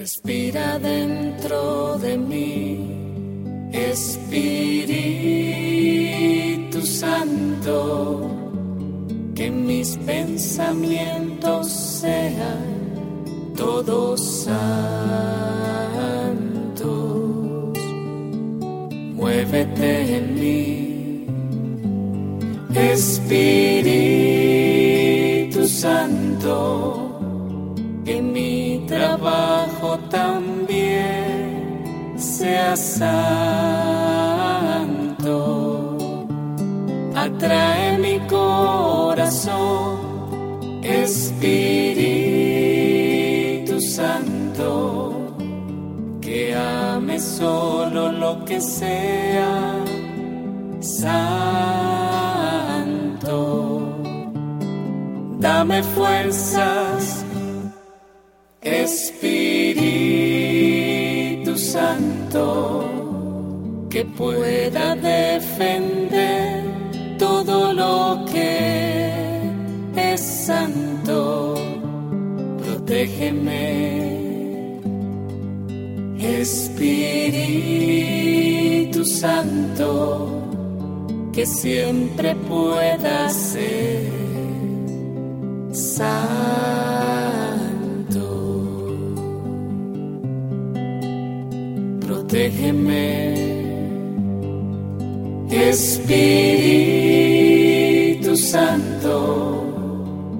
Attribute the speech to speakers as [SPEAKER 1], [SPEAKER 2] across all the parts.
[SPEAKER 1] Respira dentro de mí, Espíritu Santo, que mis pensamientos sean todos santos. Muévete en mí, Espíritu santo. Atrae mi corazón, Espíritu Santo, que ame solo lo que sea santo. Dame fuerzas Espíritu Santo, que pueda defender todo lo que es santo, protégeme. Espíritu Santo, que siempre pueda ser santo. Protégeme, Espíritu Santo,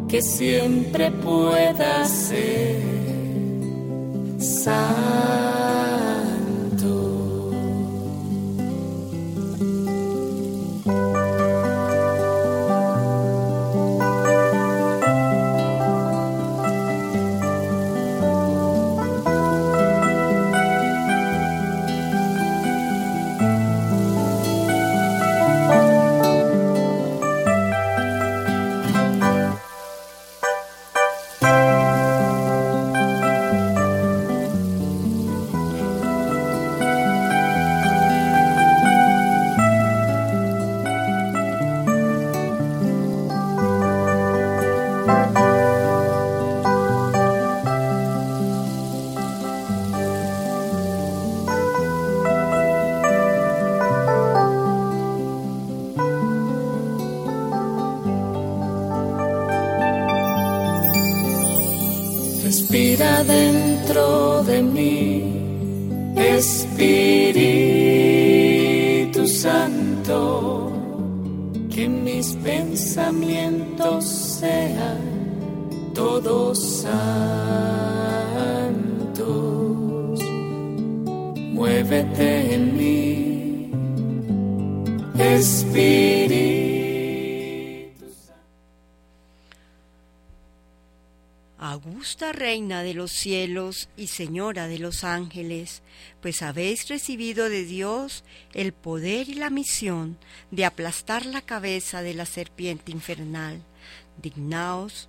[SPEAKER 1] que siempre pueda ser De
[SPEAKER 2] los cielos y Señora de los ángeles, pues habéis recibido de Dios el poder y la misión de aplastar la cabeza de la serpiente infernal. Dignaos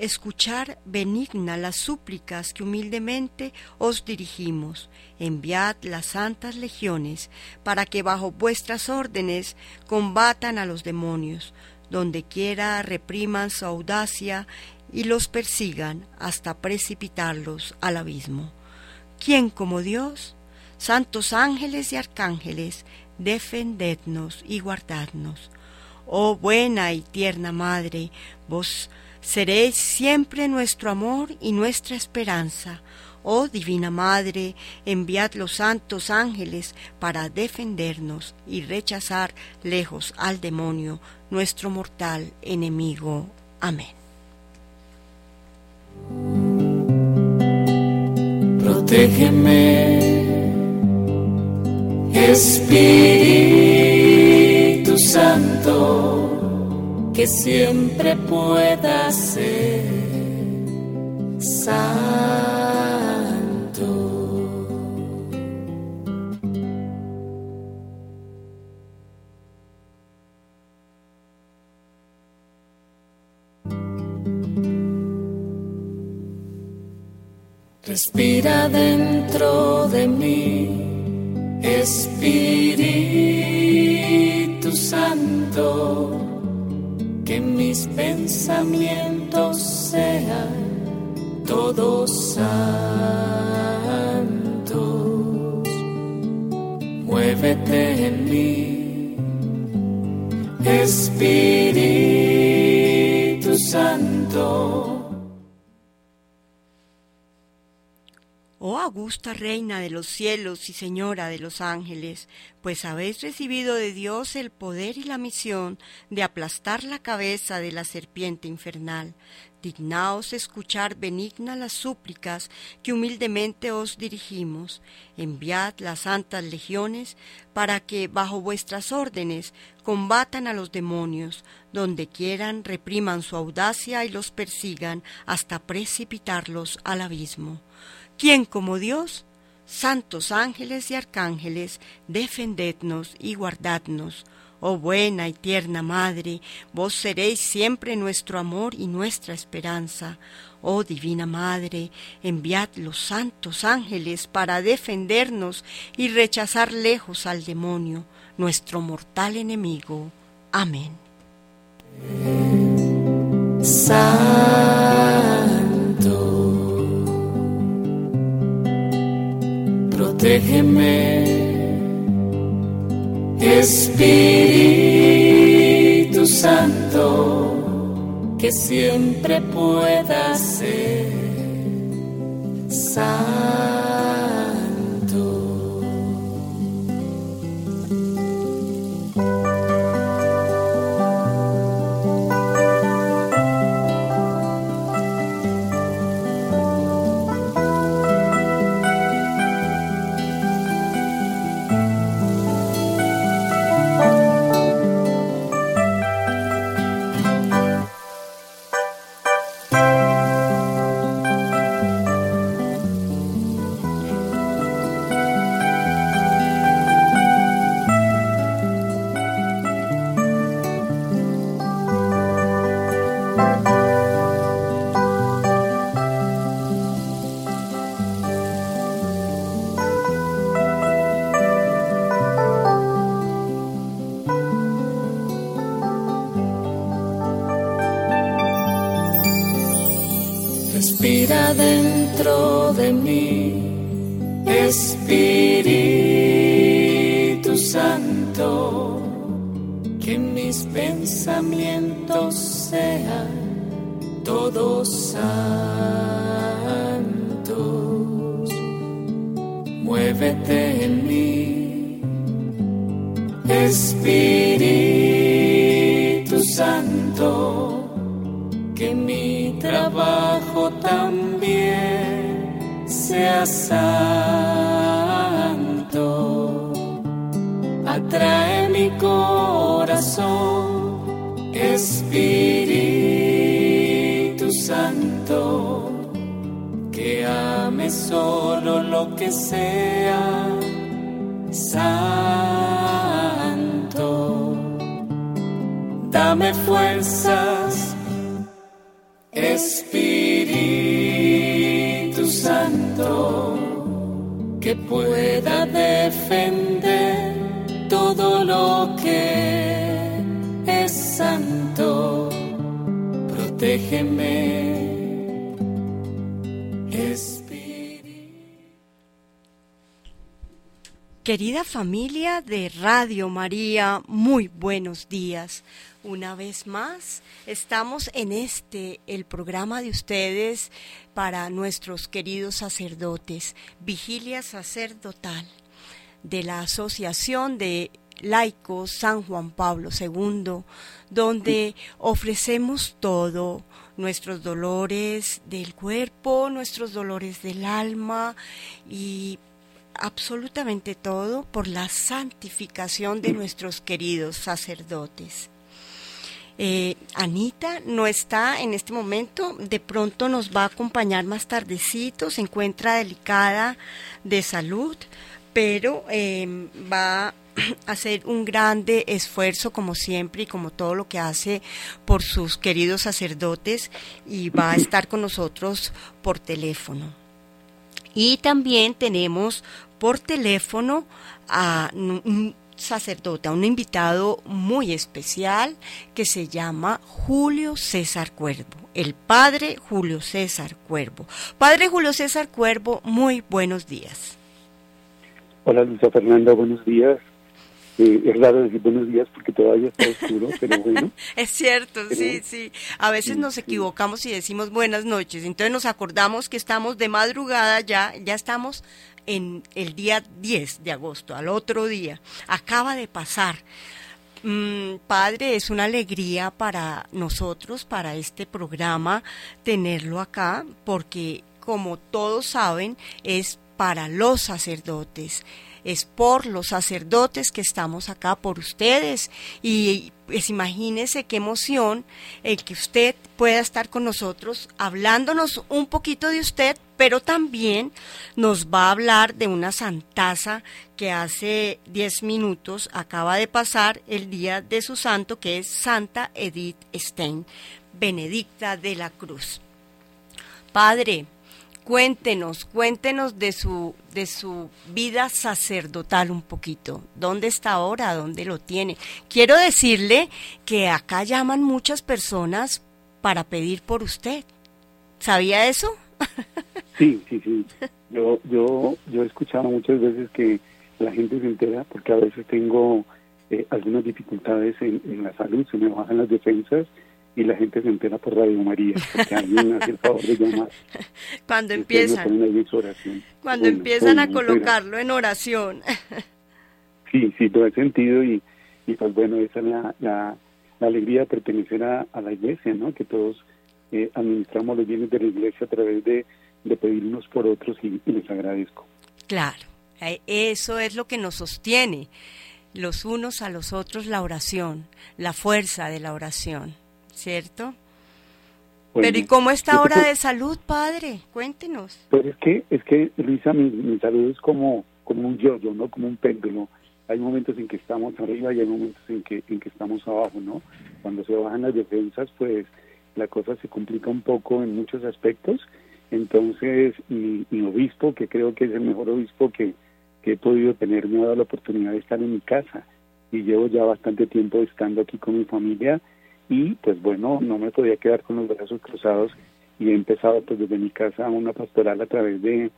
[SPEAKER 2] escuchar benigna las súplicas que humildemente os dirigimos. Enviad las santas legiones para que bajo vuestras órdenes combatan a los demonios, donde quiera repriman su audacia y los persigan hasta precipitarlos al abismo. ¿Quién como Dios? Santos ángeles y arcángeles, defendednos y guardadnos. Oh buena y tierna Madre, vos seréis siempre nuestro amor y nuestra esperanza. Oh Divina Madre, enviad los santos ángeles para defendernos y rechazar lejos al demonio, nuestro mortal enemigo. Amén.
[SPEAKER 1] Protégeme, Espíritu Santo, que siempre pueda ser. Respira dentro de mí, Espíritu Santo, que mis pensamientos sean todos santos. Muévete en mí, Espíritu Santo
[SPEAKER 2] Oh augusta Reina de los cielos y Señora de los ángeles, pues habéis recibido de Dios el poder y la misión de aplastar la cabeza de la serpiente infernal. Dignaos escuchar benigna las súplicas que humildemente os dirigimos. Enviad las santas legiones para que, bajo vuestras órdenes, combatan a los demonios, donde quieran repriman su audacia y los persigan hasta precipitarlos al abismo. ¿Quién como Dios? Santos ángeles y arcángeles, defendednos y guardadnos. Oh buena y tierna Madre, vos seréis siempre nuestro amor y nuestra esperanza. Oh Divina Madre, enviad los santos ángeles para defendernos y rechazar lejos al demonio, nuestro mortal enemigo. Amén.
[SPEAKER 1] Protégeme, Espíritu Santo, que siempre pueda ser solo lo que sea santo. Dame fuerzas, Espíritu Santo, que pueda defender todo lo que es santo. Protégeme
[SPEAKER 2] Querida familia de Radio María, muy buenos días. Una vez más, estamos en este, el programa de ustedes para nuestros queridos sacerdotes, Vigilia Sacerdotal, de la Asociación de Laicos San Juan Pablo II, donde ofrecemos todo, nuestros dolores del cuerpo, nuestros dolores del alma y absolutamente todo por la santificación de nuestros queridos sacerdotes. Eh, Anita no está en este momento, de pronto nos va a acompañar más tardecito, se encuentra delicada de salud, pero em, va a hacer un grande esfuerzo como siempre y como todo lo que hace por sus queridos sacerdotes y va a estar con nosotros por teléfono. Y también tenemos por teléfono a un sacerdote, a un invitado muy especial que se llama Julio César Cuervo, el padre Julio César Cuervo. Padre Julio César Cuervo, muy buenos días.
[SPEAKER 3] Hola Luisa Fernanda, buenos días. Eh, es raro decir buenos días porque todavía está oscuro, pero bueno.
[SPEAKER 2] es cierto, sí, sí. A veces nos equivocamos y decimos buenas noches, entonces nos acordamos que estamos de madrugada ya, ya estamos en el día 10 de agosto, al otro día. Acaba de pasar. Mm, padre, es una alegría para nosotros, para este programa, tenerlo acá, porque como todos saben, es para los sacerdotes es por los sacerdotes que estamos acá, por ustedes. Y pues imagínese qué emoción el que usted pueda estar con nosotros hablándonos un poquito de usted, pero también nos va a hablar de una santaza que hace 10 minutos acaba de pasar el día de su santo, que es Santa Edith Stein, Benedicta de la Cruz. Padre, Cuéntenos, cuéntenos de su, de su vida sacerdotal un poquito. ¿Dónde está ahora? ¿Dónde lo tiene? Quiero decirle que acá llaman muchas personas para pedir por usted. ¿Sabía eso?
[SPEAKER 3] Sí, sí, sí. Yo, yo, yo he escuchado muchas veces que la gente se entera porque a veces tengo eh, algunas dificultades en, en la salud, se me bajan las defensas y la gente se entera por Radio María, porque alguien hace el favor de llamar.
[SPEAKER 2] Cuando empiezan, cuando empiezan a colocarlo en oración.
[SPEAKER 3] Sí, sí, todo el sentido y, y pues bueno, esa es la, la, alegría de pertenecer a, la iglesia, ¿no? Que todos eh, administramos los bienes de la iglesia a través de, de pedirnos por otros y les agradezco.
[SPEAKER 2] Claro, eh, eso es lo que nos sostiene los unos a los otros la oración, la fuerza de la oración. ¿Cierto? Pero ¿y cómo está ahora de salud, padre? Cuéntenos.
[SPEAKER 3] Pues es que, es que Luisa, mi, salud es como, como un yo-yo, ¿no? Como un péndulo. Hay momentos en que estamos arriba y hay momentos en que, en que estamos abajo, ¿no? Cuando se bajan las defensas, pues la cosa se complica un poco en muchos aspectos. Entonces, mi, mi obispo, que creo que es el mejor obispo que, que he podido tener, me ha dado la oportunidad de estar en mi casa. Y llevo ya bastante tiempo estando aquí con mi familia y pues bueno, no me podía quedar con los brazos cruzados y he empezado pues desde mi casa una pastoral a través de,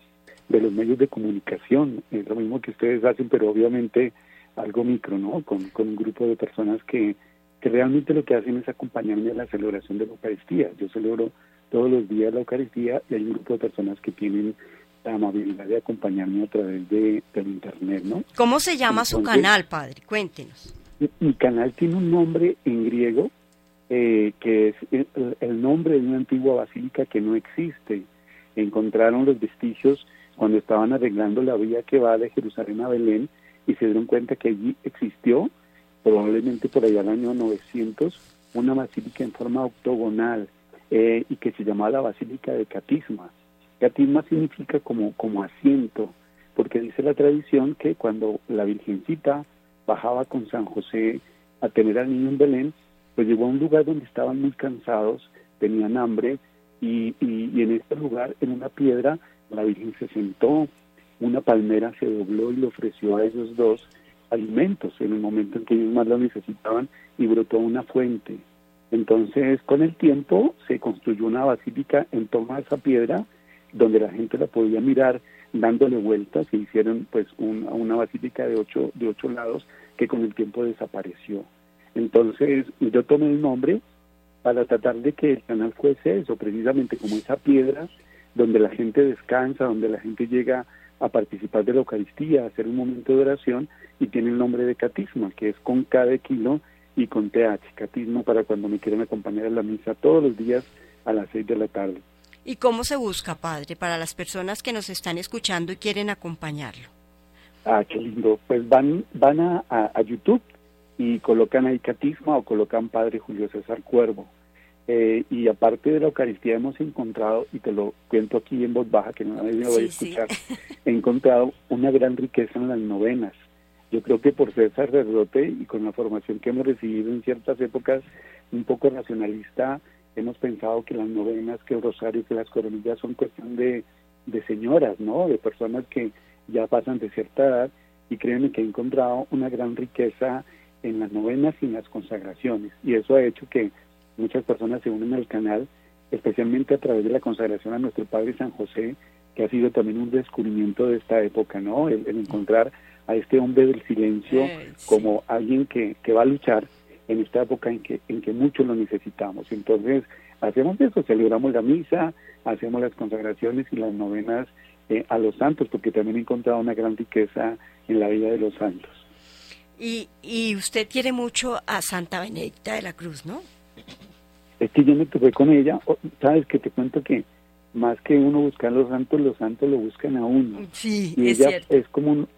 [SPEAKER 3] de los medios de comunicación, es lo mismo que ustedes hacen, pero obviamente algo micro, ¿no? Con, con un grupo de personas que, que realmente lo que hacen es acompañarme a la celebración de la Eucaristía. Yo celebro todos los días la Eucaristía y hay un grupo de personas que tienen la amabilidad de acompañarme a través de, del Internet, ¿no?
[SPEAKER 2] ¿Cómo se llama su canal, padre? Cuéntenos.
[SPEAKER 3] mi canal tiene un nombre en griego eh, que es el, nombre de una antigua basílica que no existe. Encontraron los vestigios cuando estaban arreglando la vía que va de Jerusalén a Belén y se dieron cuenta que allí existió, probablemente por allá el año 900, una basílica en forma octogonal eh, y que se llamaba la Basílica de Catisma. Catisma significa como, como asiento, porque dice la tradición que cuando la Virgencita bajaba con San José a tener al niño en Belén, pues llegó a un lugar donde estaban muy cansados, tenían hambre y, y, en este lugar, en una piedra, la Virgen se sentó, una palmera se dobló y le ofreció a esos dos alimentos en el momento en que ellos más lo necesitaban y brotó una fuente. Entonces, con el tiempo se construyó una basílica en torno a esa piedra donde la gente la podía mirar dándole vueltas y hicieron pues una basílica de ocho, de ocho lados que con el tiempo desapareció. Entonces yo tomé el nombre para tratar de que el canal fuese eso, precisamente como esa piedra donde la gente descansa, donde la gente llega a participar de la Eucaristía, a hacer un momento de oración y tiene el nombre de catismo, que es con cada kilo y con TH, catismo para cuando me quieran acompañar a la misa todos los días a las seis de la tarde.
[SPEAKER 2] ¿Y cómo se busca, Padre, para las personas que nos están escuchando y quieren acompañarlo?
[SPEAKER 3] Ah, qué lindo. Pues van, van a, a YouTube y colocan ahí catisma o colocan Padre Julio César Cuervo. Eh, y aparte de la Eucaristía hemos encontrado, y te lo cuento aquí en voz baja, que no nadie me voy a escuchar, he encontrado una gran riqueza en las novenas. Yo creo que por ser sacerdote y con la formación que hemos recibido en ciertas épocas un poco racionalista, hemos pensado que las novenas, que el rosario, que las coronillas son cuestión de, de señoras, ¿no? De personas que ya pasan de cierta edad y créanme que he encontrado una gran riqueza en las novenas y en las consagraciones. Y eso ha hecho que muchas personas se unen al canal, especialmente a través de la consagración a nuestro Padre San José, que ha sido también un descubrimiento de esta época, ¿no? El, encontrar a este hombre del silencio
[SPEAKER 2] Eh, sí.
[SPEAKER 3] como alguien que, que va a luchar en esta época en que, en que mucho lo necesitamos. Entonces, hacemos eso, celebramos la misa, hacemos las consagraciones y las novenas eh, a los santos, porque también he encontrado una gran riqueza en la vida de los santos.
[SPEAKER 2] Y, y usted quiere mucho a Santa Benedicta de la Cruz, ¿no?
[SPEAKER 3] Es que yo me topé con ella, sabes que te cuento que más que uno buscar los santos, los santos lo buscan a uno.
[SPEAKER 2] Sí,
[SPEAKER 3] y
[SPEAKER 2] es
[SPEAKER 3] ella
[SPEAKER 2] cierto.
[SPEAKER 3] es como un,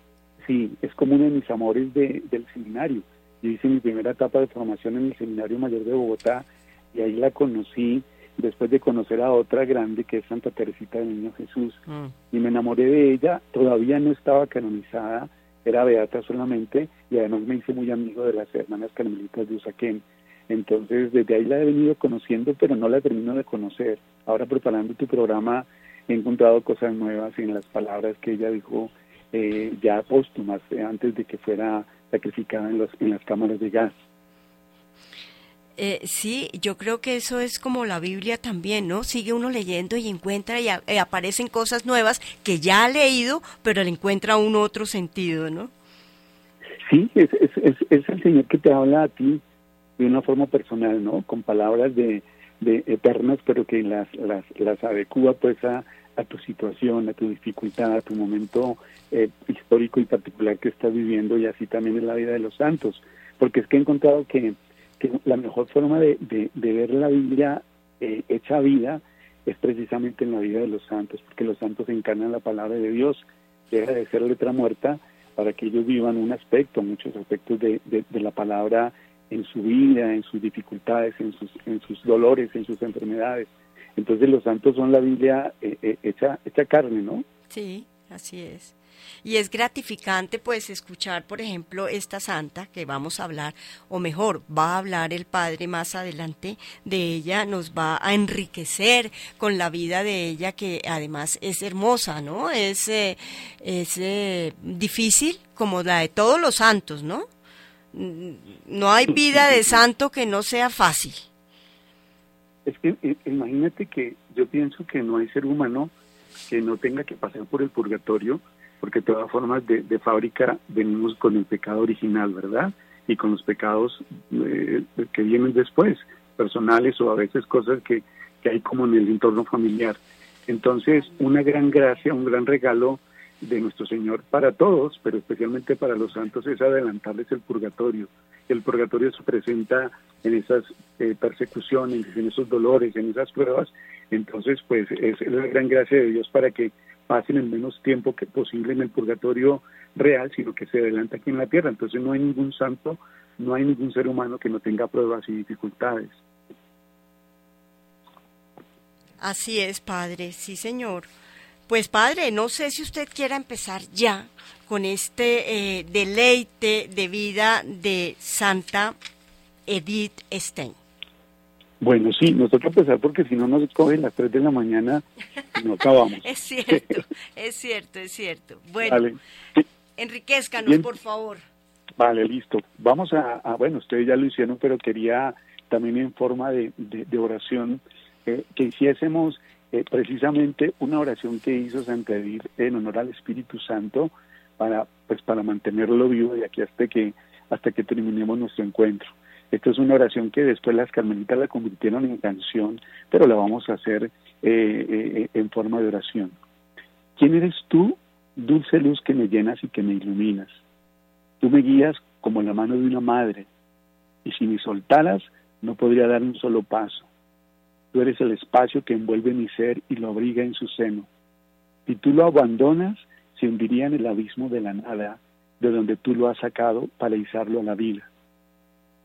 [SPEAKER 3] sí, es como uno de mis amores de, del seminario. Yo hice mi primera etapa de formación en el Seminario Mayor de Bogotá y ahí la conocí después de conocer a otra grande que es Santa Teresita del Niño Jesús
[SPEAKER 2] Mm.
[SPEAKER 3] y me enamoré de ella, todavía no estaba canonizada, era beata solamente y además me hice muy amigo de las hermanas carmelitas de Usaquén. Entonces desde ahí la he venido conociendo, pero no la termino de conocer. Ahora preparando tu programa he encontrado cosas nuevas en las palabras que ella dijo eh, ya póstumas, eh, antes de que fuera sacrificada en, los, en las cámaras de gas.
[SPEAKER 2] Eh, sí, yo creo que eso es como la Biblia también, ¿no? Sigue uno leyendo y encuentra y, a- y aparecen cosas nuevas que ya ha leído, pero le encuentra uno otro sentido, ¿no?
[SPEAKER 3] Sí, es, es, es, el Señor que te habla a ti de una forma personal, ¿no? Con palabras de, eternas, pero que las, las, las pues a, a tu situación, a tu dificultad, a tu momento eh, histórico y particular que estás viviendo y así también es la vida de los santos. Porque es que he encontrado que, la mejor forma de, de, ver la Biblia eh, hecha vida es precisamente en la vida de los santos, porque los santos encarnan la palabra de Dios, deja de ser letra muerta para que ellos vivan un aspecto, muchos aspectos de, de, de la palabra en su vida, en sus dificultades, en sus, en sus dolores, en sus enfermedades. Entonces los santos son la Biblia eh, eh, hecha, hecha carne, ¿no?
[SPEAKER 2] Sí, así es. Y es gratificante pues escuchar, por ejemplo, esta santa que vamos a hablar, o mejor, va a hablar el Padre más adelante de ella, nos va a enriquecer con la vida de ella, que además es hermosa, ¿no? Es, eh, es eh, difícil como la de todos los santos, ¿no? Mm, No hay vida de santo que no sea fácil.
[SPEAKER 3] Es que eh, imagínate que yo pienso que no hay ser humano que no tenga que pasar por el purgatorio, porque de todas formas de, fábrica venimos con el pecado original, ¿verdad? Y con los pecados eh, que vienen después, personales o a veces cosas que, que hay como en el entorno familiar. Entonces, una gran gracia, un gran regalo de nuestro Señor para todos, pero especialmente para los santos, es adelantarles el purgatorio. El purgatorio se presenta en esas eh, persecuciones, en esos dolores, en esas pruebas. Entonces, pues es la gran gracia de Dios para que pasen el menos tiempo que posible en el purgatorio real, sino que se adelanta aquí en la tierra. Entonces no hay ningún santo, no hay ningún ser humano que no tenga pruebas y dificultades.
[SPEAKER 2] Así es, padre, sí, señor. Pues padre, no sé si usted quiera empezar ya con este eh, deleite de vida de Santa Edith Stein.
[SPEAKER 3] Bueno, sí, nos toca empezar porque si no nos cogen las 3 de la mañana y no acabamos.
[SPEAKER 2] Es cierto, es cierto, es cierto. Bueno,
[SPEAKER 3] Vale,
[SPEAKER 2] enriquezcanos,
[SPEAKER 3] Bien.
[SPEAKER 2] por favor.
[SPEAKER 3] vale, listo. Vamos a, a- bueno, ustedes ya lo hicieron, pero quería también en forma de, de- de oración eh, que hiciésemos eh, precisamente una oración que hizo Santa Edith en honor al Espíritu Santo para, pues, para mantenerlo vivo de aquí hasta que, hasta que terminemos nuestro encuentro. Esta es una oración que después las carmelitas la convirtieron en canción, pero la vamos a hacer eh, eh, en forma de oración. ¿Quién eres tú, dulce luz que me llenas y que me iluminas? Tú me guías como la mano de una madre, y si me soltaras, no podría dar un solo paso. Tú eres el espacio que envuelve mi ser y lo abriga en su seno. Si tú lo abandonas, se hundiría en el abismo de la nada, de donde tú lo has sacado para izarlo a la vida.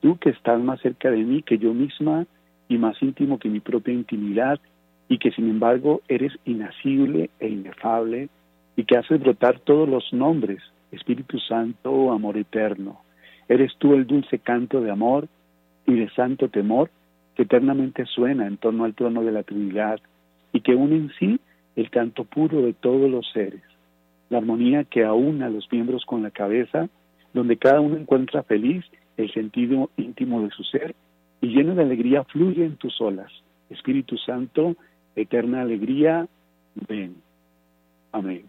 [SPEAKER 3] Tú que estás más cerca de mí que yo misma y más íntimo que mi propia intimidad, y que sin embargo eres inacible e inefable, y que haces brotar todos los nombres, Espíritu Santo, amor eterno. Eres tú el dulce canto de amor y de santo temor que eternamente suena en torno al trono de la Trinidad y que une en sí el canto puro de todos los seres, la armonía que aúna los miembros con la cabeza, donde cada uno encuentra feliz el sentido íntimo de su ser y lleno de alegría fluye en tus olas. Espíritu Santo, eterna alegría, ven. Amén.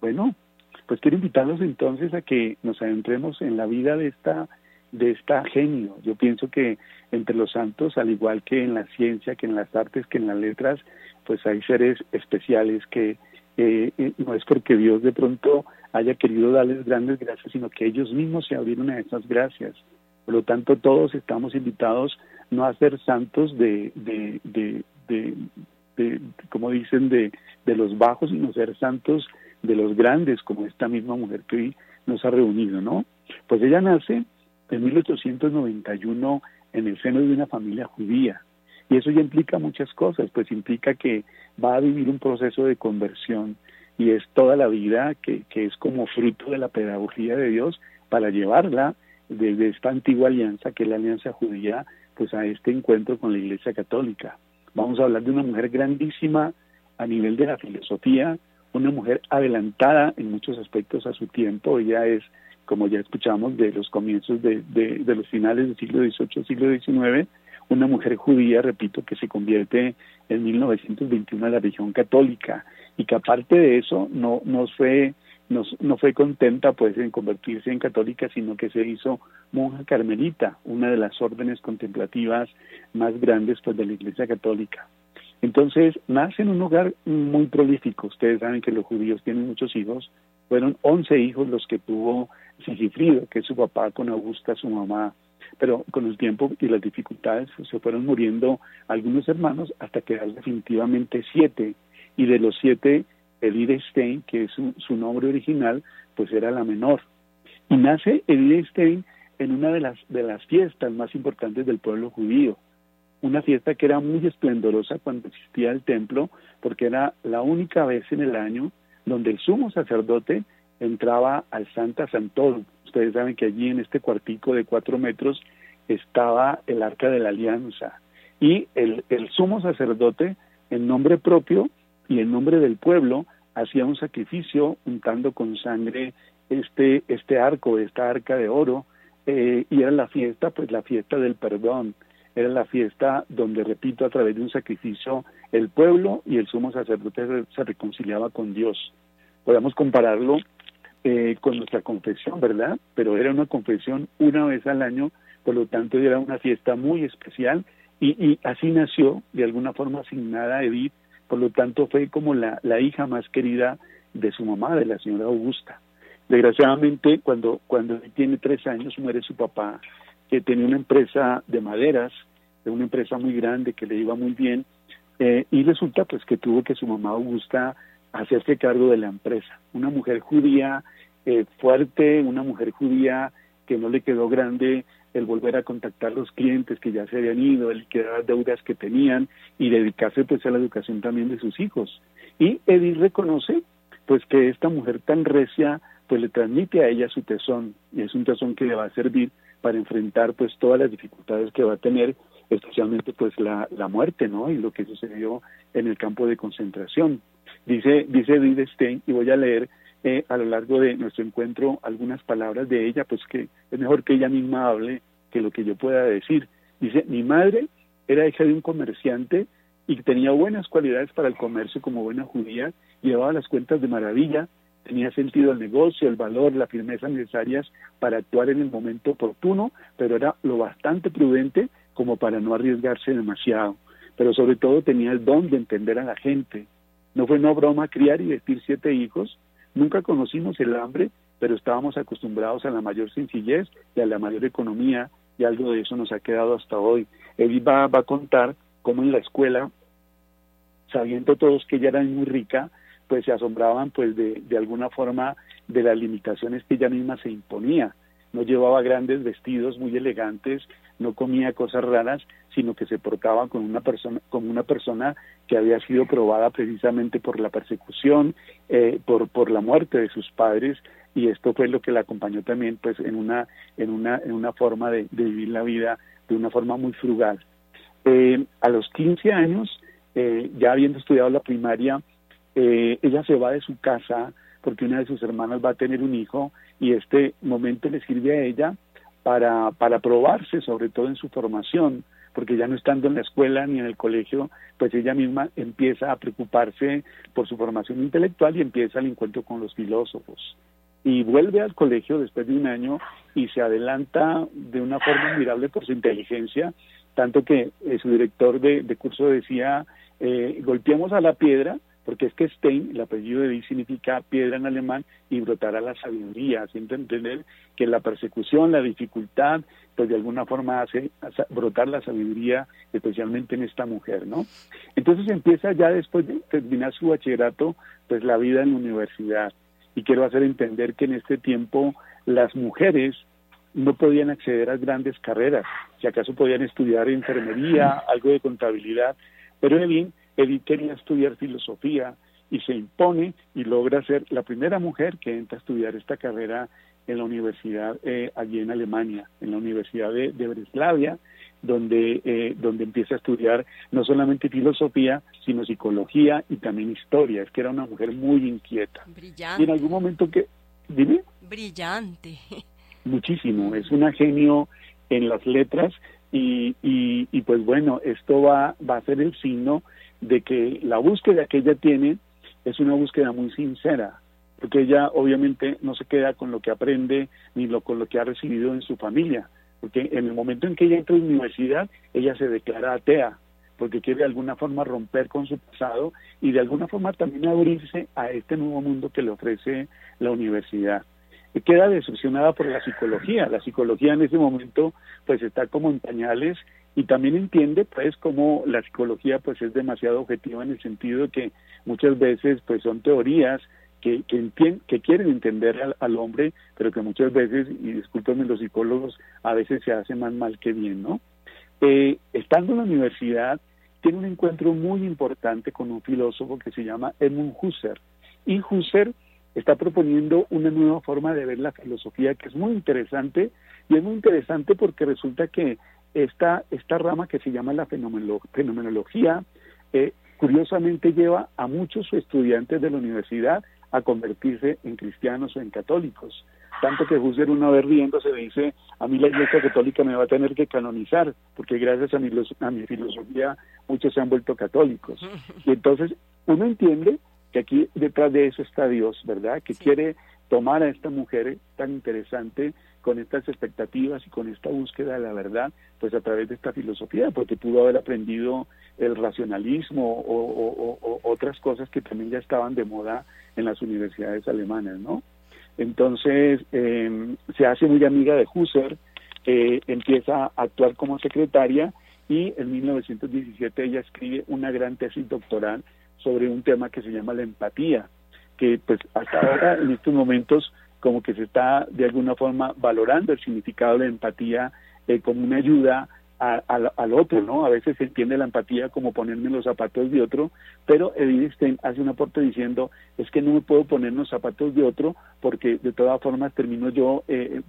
[SPEAKER 3] Bueno, pues quiero invitarlos entonces a que nos adentremos en la vida de esta de esta genio. Yo pienso que entre los santos, al igual que en la ciencia, que en las artes, que en las letras, pues hay seres especiales que eh, eh, no es porque Dios de pronto haya querido darles grandes gracias, sino que ellos mismos se abrieron a esas gracias. Por lo tanto, todos estamos invitados no a ser santos de, de, de, de, como dicen, de, de los bajos, sino ser santos de los grandes, como esta misma mujer que hoy nos ha reunido, ¿no? Pues ella nace en 1891 en el seno de una familia judía. Y eso ya implica muchas cosas, pues implica que va a vivir un proceso de conversión y es toda la vida que, que es como fruto de la pedagogía de Dios para llevarla desde esta antigua alianza, que es la alianza judía, pues a este encuentro con la Iglesia Católica. Vamos a hablar de una mujer grandísima a nivel de la filosofía, una mujer adelantada en muchos aspectos a su tiempo, ella es, como ya escuchamos, de los comienzos de, de, los finales del siglo XVIII, siglo XIX, una mujer judía, repito, que se convierte en 1921 a la religión católica y que aparte de eso no, no fue no, no fue contenta pues en convertirse en católica, sino que se hizo monja carmelita, una de las órdenes contemplativas más grandes pues de la Iglesia Católica. Entonces, nace en un hogar muy prolífico. Ustedes saben que los judíos tienen muchos hijos. Fueron 11 hijos los que tuvo Sigifrido, que es su papá, con Augusta, su mamá. Pero con el tiempo y las dificultades se fueron muriendo algunos hermanos hasta quedar definitivamente siete. Y de los siete, Edith Stein, que es su, nombre original, pues era la menor. Y nace Edith Stein en una de las, de las fiestas más importantes del pueblo judío una fiesta que era muy esplendorosa cuando existía el templo, porque era la única vez en el año donde el sumo sacerdote entraba al Santa Santoro. Ustedes saben que allí en este cuartico de cuatro metros estaba el arca de la alianza. Y el, el sumo sacerdote, en nombre propio y en nombre del pueblo, hacía un sacrificio untando con sangre este, este arco, esta arca de oro, eh, y era la fiesta, pues la fiesta del perdón era la fiesta donde, repito, a través de un sacrificio, el pueblo y el sumo sacerdote se reconciliaba con Dios. Podemos compararlo eh, con nuestra confesión, ¿verdad? Pero era una confesión una vez al año, por lo tanto era una fiesta muy especial y, así nació de alguna forma asignada Edith, por lo tanto fue como la, la hija más querida de su mamá, de la señora Augusta. Desgraciadamente, cuando, cuando tiene tres años, muere su papá que tenía una empresa de maderas, de una empresa muy grande que le iba muy bien, eh, y resulta pues que tuvo que su mamá Augusta hacerse cargo de la empresa. Una mujer judía eh, fuerte, una mujer judía que no le quedó grande el volver a contactar los clientes que ya se habían ido, el liquidar deudas que tenían y dedicarse pues a la educación también de sus hijos. Y Edith reconoce pues que esta mujer tan recia pues le transmite a ella su tesón y es un tesón que le va a servir para enfrentar pues todas las dificultades que va a tener, especialmente pues la, la muerte, ¿no? Y lo que sucedió en el campo de concentración. Dice, dice Edith Stein, y voy a leer eh, a lo largo de nuestro encuentro algunas palabras de ella, pues que es mejor que ella misma hable que lo que yo pueda decir. Dice, mi madre era hija de un comerciante y tenía buenas cualidades para el comercio como buena judía, llevaba las cuentas de maravilla, tenía sentido el negocio, el valor, la firmeza necesarias para actuar en el momento oportuno, pero era lo bastante prudente como para no arriesgarse demasiado. Pero sobre todo tenía el don de entender a la gente. No fue no broma criar y vestir siete hijos. Nunca conocimos el hambre, pero estábamos acostumbrados a la mayor sencillez y a la mayor economía, y algo de eso nos ha quedado hasta hoy. Él va, va a contar cómo en la escuela, sabiendo todos que ella era muy rica, pues se asombraban pues de, de alguna forma de las limitaciones que ella misma se imponía. No llevaba grandes vestidos muy elegantes, no comía cosas raras, sino que se portaba con una persona, como una persona que había sido probada precisamente por la persecución, eh, por, por la muerte de sus padres, y esto fue lo que la acompañó también pues en una, en una, en una forma de, vivir la vida de una forma muy frugal. Eh, a los 15 años, eh, ya habiendo estudiado la primaria, eh, ella se va de su casa porque una de sus hermanas va a tener un hijo y este momento le sirve a ella para, para probarse, sobre todo en su formación, porque ya no estando en la escuela ni en el colegio, pues ella misma empieza a preocuparse por su formación intelectual y empieza el encuentro con los filósofos. Y vuelve al colegio después de un año y se adelanta de una forma admirable por su inteligencia, tanto que eh, su director de, de curso decía, eh, golpeamos a la piedra, porque es que Stein, el apellido de Dick significa piedra en alemán y brotará la sabiduría, haciendo entender que la persecución, la dificultad, pues de alguna forma hace brotar la sabiduría, especialmente en esta mujer, ¿no? Entonces empieza ya después de terminar su bachillerato, pues la vida en la universidad. Y quiero hacer entender que en este tiempo las mujeres no podían acceder a grandes carreras, si acaso podían estudiar enfermería, algo de contabilidad, pero bien Edith quería estudiar filosofía y se impone y logra ser la primera mujer que entra a estudiar esta carrera en la universidad eh, allí en Alemania, en la Universidad de, Breslavia, donde, eh, donde empieza a estudiar no solamente filosofía, sino psicología y también historia. Es que era una mujer muy inquieta.
[SPEAKER 2] Brillante.
[SPEAKER 3] Y en algún momento que... Dime.
[SPEAKER 2] Brillante.
[SPEAKER 3] Muchísimo. Es una genio en las letras y, y, y pues bueno, esto va, va a ser el signo de que la búsqueda que ella tiene es una búsqueda muy sincera, porque ella obviamente no se queda con lo que aprende ni lo, con lo que ha recibido en su familia, porque en el momento en que ella entra a la universidad, ella se declara atea, porque quiere de alguna forma romper con su pasado y de alguna forma también abrirse a este nuevo mundo que le ofrece la universidad. Queda decepcionada por la psicología. La psicología en ese momento pues está como en pañales y también entiende pues como la psicología pues es demasiado objetiva en el sentido de que muchas veces pues son teorías que, que, que quieren entender al, hombre, pero que muchas veces, y discúlpenme los psicólogos, a veces se hace más mal que bien, ¿no? Eh, estando en la universidad, tiene un encuentro muy importante con un filósofo que se llama Edmund Husserl. Y Husserl está proponiendo una nueva forma de ver la filosofía que es muy interesante, y es muy interesante porque resulta que esta, esta rama que se llama la fenomenología, eh, curiosamente lleva a muchos estudiantes de la universidad a convertirse en cristianos o en católicos. Tanto que Husserl una vez riéndose dice, a mí la Iglesia Católica me va a tener que canonizar, porque gracias a mi, a mi filosofía muchos se han vuelto católicos. Y entonces uno entiende que aquí detrás de eso está Dios, ¿verdad? Que quiere tomar a esta mujer tan interesante con estas expectativas y con esta búsqueda de la verdad, pues a través de esta filosofía, porque pudo haber aprendido el racionalismo o, otras cosas que también ya estaban de moda en las universidades alemanas, ¿no? Entonces, em, se hace muy amiga de Husserl, eh, empieza a actuar como secretaria y en 1917 ella escribe una gran tesis doctoral sobre un tema que se llama la empatía, que pues hasta ahora en estos momentos como que se está de alguna forma valorando el significado de la empatía eh, como una ayuda al otro, ¿no? A veces se entiende la empatía como ponerme los zapatos de otro, pero Edith Stein hace un aporte diciendo, es que no me puedo poner los zapatos de otro porque de todas formas termino yo eh,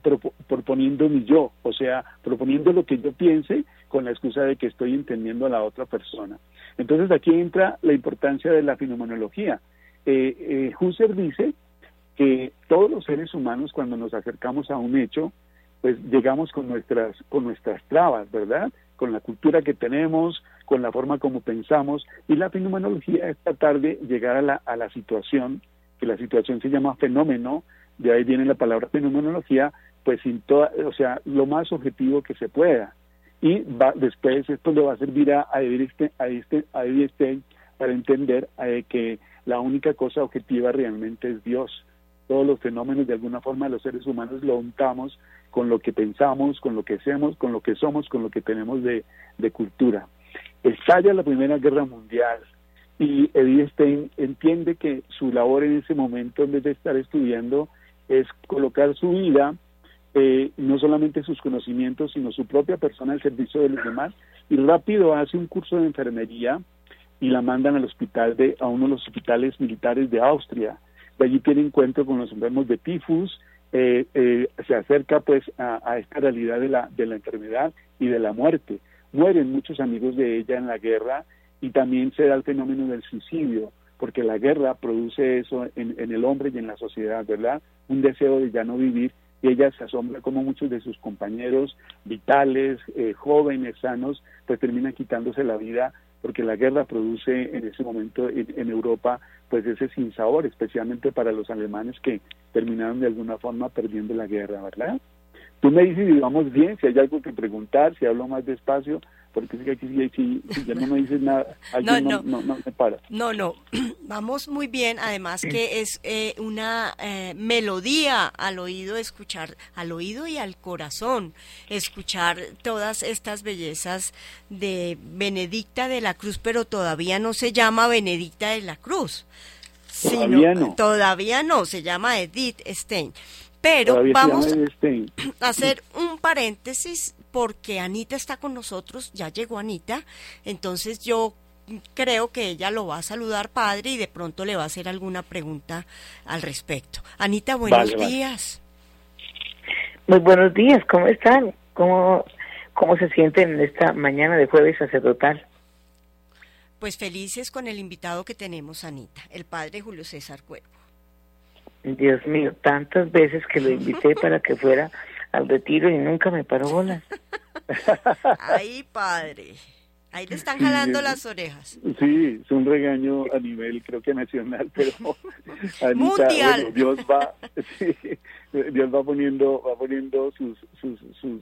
[SPEAKER 3] proponiendo mi yo, o sea, proponiendo lo que yo piense con la excusa de que estoy entendiendo a la otra persona. Entonces aquí entra la importancia de la fenomenología. Eh, eh, Husserl dice que todos los seres humanos cuando nos acercamos a un hecho, pues llegamos con nuestras, con nuestras trabas, ¿verdad? Con la cultura que tenemos, con la forma como pensamos, y la fenomenología es tratar de llegar a la, a la situación, que la situación se llama fenómeno, de ahí viene la palabra fenomenología, pues sin toda, o sea, lo más objetivo que se pueda. Y va, después esto le va a servir a, a, a, este, a Stein para entender eh, que la única cosa objetiva realmente es Dios todos los fenómenos de alguna forma de los seres humanos lo untamos con lo que pensamos, con lo que hacemos, con lo que somos, con lo que tenemos de, cultura. Estalla la Primera Guerra Mundial y Edith Stein entiende que su labor en ese momento, en vez de estar estudiando, es colocar su vida, eh, no solamente sus conocimientos, sino su propia persona al servicio de los demás, y rápido hace un curso de enfermería y la mandan al hospital de, a uno de los hospitales militares de Austria de allí tiene encuentro con los enfermos de tifus, eh, eh, se acerca pues a, esta realidad de la, de la enfermedad y de la muerte. Mueren muchos amigos de ella en la guerra y también se da el fenómeno del suicidio, porque la guerra produce eso en, el hombre y en la sociedad, ¿verdad? Un deseo de ya no vivir y ella se asombra como muchos de sus compañeros vitales, eh, jóvenes, sanos, pues terminan quitándose la vida porque la guerra produce en ese momento en, Europa pues ese sinsabor, especialmente para los alemanes que terminaron de alguna forma perdiendo la guerra, ¿verdad? Tú me dices y vamos bien, si hay algo que preguntar, si hablo más despacio, porque si, si, si, ya no me dices nada, no, no, no, no, me para.
[SPEAKER 2] No, no, vamos muy bien, además que es eh, una eh, melodía al oído escuchar, al oído y al corazón, escuchar todas estas bellezas de Benedicta de la Cruz, pero todavía no se llama Benedicta de la Cruz.
[SPEAKER 3] Todavía no.
[SPEAKER 2] Todavía no, se llama Edith Stein. Pero vamos a hacer un paréntesis porque Anita está con nosotros, ya llegó Anita, entonces yo creo que ella lo va a saludar padre y de pronto le va a hacer alguna pregunta al respecto. Anita, buenos días.
[SPEAKER 4] Muy buenos días, ¿cómo están? ¿Cómo, ¿Cómo se sienten en esta mañana de jueves sacerdotal?
[SPEAKER 2] Pues felices con el invitado que tenemos, Anita, el padre Julio César Cuervo.
[SPEAKER 4] Dios mío, tantas veces que lo invité para que fuera al retiro y nunca me paró bolas.
[SPEAKER 2] Ay, padre. Ahí le están jalando las orejas.
[SPEAKER 3] Sí, es un regaño a nivel, creo que nacional, pero
[SPEAKER 2] mundial.
[SPEAKER 3] Dios va, Dios va poniendo, va poniendo sus, sus,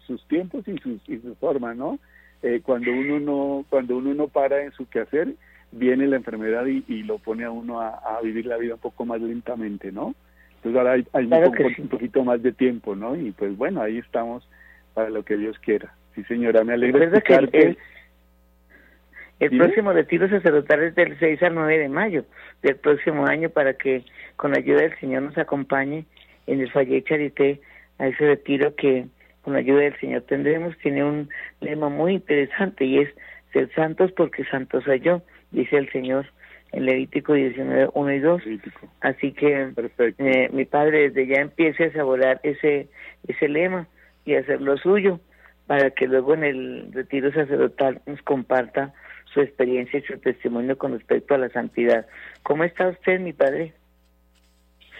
[SPEAKER 3] sus, tiempos y sus, y su forma, ¿no? Eh, cuando uno no, cuando uno no para en su quehacer, viene la enfermedad y, lo pone a uno a, vivir la vida un poco más lentamente, ¿no? Entonces ahora hay, un, poquito más de tiempo, ¿no? Y pues bueno, ahí estamos para lo que Dios quiera. Sí, señora, me alegra escuchar
[SPEAKER 4] que... El, próximo retiro sacerdotal es del 6 al 9 de mayo del próximo año para que con la ayuda del Señor nos acompañe en el Falle Charité a ese retiro que con la ayuda del Señor tendremos. Tiene un lema muy interesante y es ser santos porque santos soy yo, dice el Señor Levítico 19, 1 y 2. Así que eh, mi padre desde ya empiece a saborear ese, ese lema y hacer lo suyo para que luego en el retiro sacerdotal nos comparta su experiencia y su testimonio con respecto a la santidad. ¿Cómo está usted, mi padre?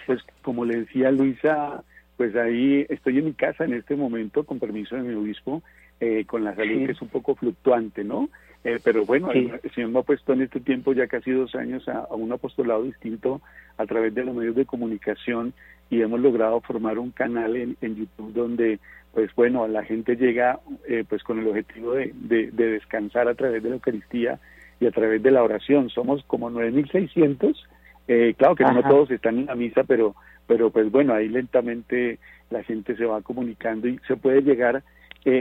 [SPEAKER 3] Pues como le decía Luisa, pues ahí estoy en mi casa en este momento, con permiso de mi obispo, eh, con la salud que es un poco fluctuante, ¿no? Eh, pero bueno, el, Señor me ha puesto en este tiempo, ya casi dos años, a, un apostolado distinto a través de los medios de comunicación y hemos logrado formar un canal en, YouTube donde, pues bueno, la gente llega eh, pues con el objetivo de, de, descansar a través de la Eucaristía y a través de la oración. Somos como 9.600, eh, claro que no todos están en la misa, pero, pero pues bueno, ahí lentamente la gente se va comunicando y se puede llegar a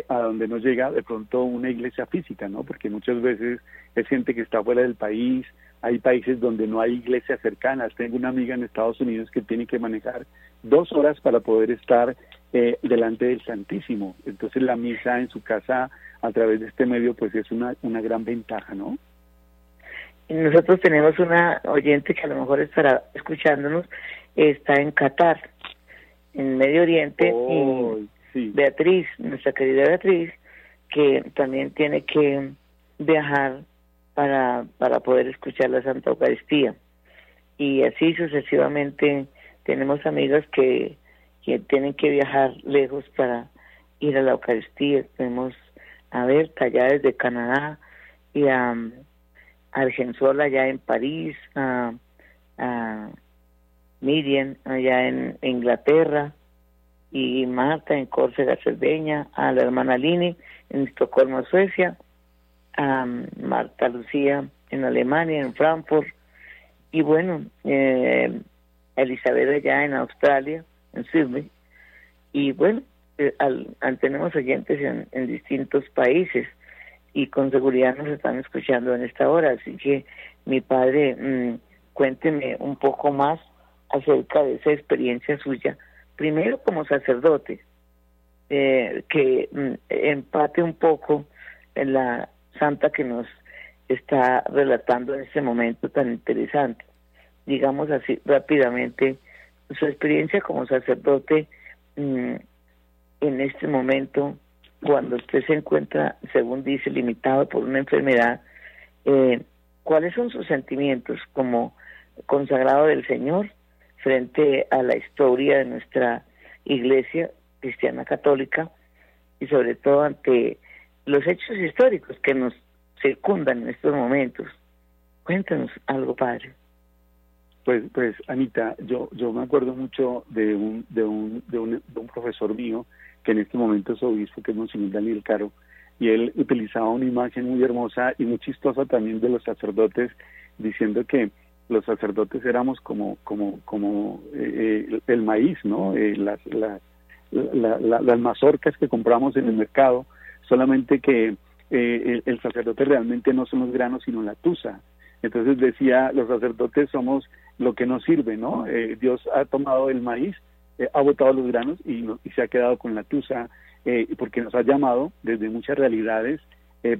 [SPEAKER 3] donde no llega de pronto una iglesia física, ¿no? Porque muchas veces es gente que está fuera del país, hay países donde no hay iglesias cercanas. Tengo una amiga en Estados Unidos que tiene que manejar dos horas para poder estar eh, delante del Santísimo. Entonces la misa en su casa a través de este medio pues es una, una gran ventaja, ¿no?
[SPEAKER 4] Nosotros tenemos una oyente que a lo mejor estará escuchándonos, está en Qatar, en Medio Oriente, y Beatriz, nuestra querida Beatriz, que también tiene que viajar para, para poder escuchar la Santa Eucaristía. Y así sucesivamente tenemos amigas que, que tienen que viajar lejos para ir a la Eucaristía. Tenemos a Berta allá desde Canadá y a, Argensola allá en París, a, a Miriam allá en Inglaterra, y Marta en Córcega, Cerdeña, a la hermana Lini en Estocolmo, Suecia, a Marta Lucía en Alemania, en Frankfurt, y bueno, eh, Elizabeth allá en Australia, en Sydney, y bueno, eh, al, tenemos oyentes en, distintos países y con seguridad nos están escuchando en esta hora, así que mi padre, mm, cuénteme un poco más acerca de esa experiencia suya primero como sacerdote, eh, que mm, empate un poco en la santa que nos está relatando en este momento tan interesante. Digamos así rápidamente, su experiencia como sacerdote mm, en este momento, cuando usted se encuentra, según dice, limitado por una enfermedad, eh, ¿cuáles son sus sentimientos como consagrado del Señor frente a la historia de nuestra iglesia cristiana católica y sobre todo ante los hechos históricos que nos circundan en estos momentos. Cuéntanos algo, padre.
[SPEAKER 3] Pues, pues, Anita, yo, yo me acuerdo mucho de un, de un, de un, de un profesor mío que en este momento es obispo, que es Monseñor Daniel Caro, y él utilizaba una imagen muy hermosa y muy chistosa también de los sacerdotes, diciendo que los sacerdotes éramos como como como eh, el, maíz, ¿no? Eh, las, las, las mazorcas que compramos en el mercado, solamente que eh, el, sacerdote realmente no son los granos, sino la tusa. Entonces decía, los sacerdotes somos lo que nos sirve, ¿no? Eh, Dios ha tomado el maíz, eh, ha botado los granos y, y, se ha quedado con la tusa, porque nos ha llamado desde muchas realidades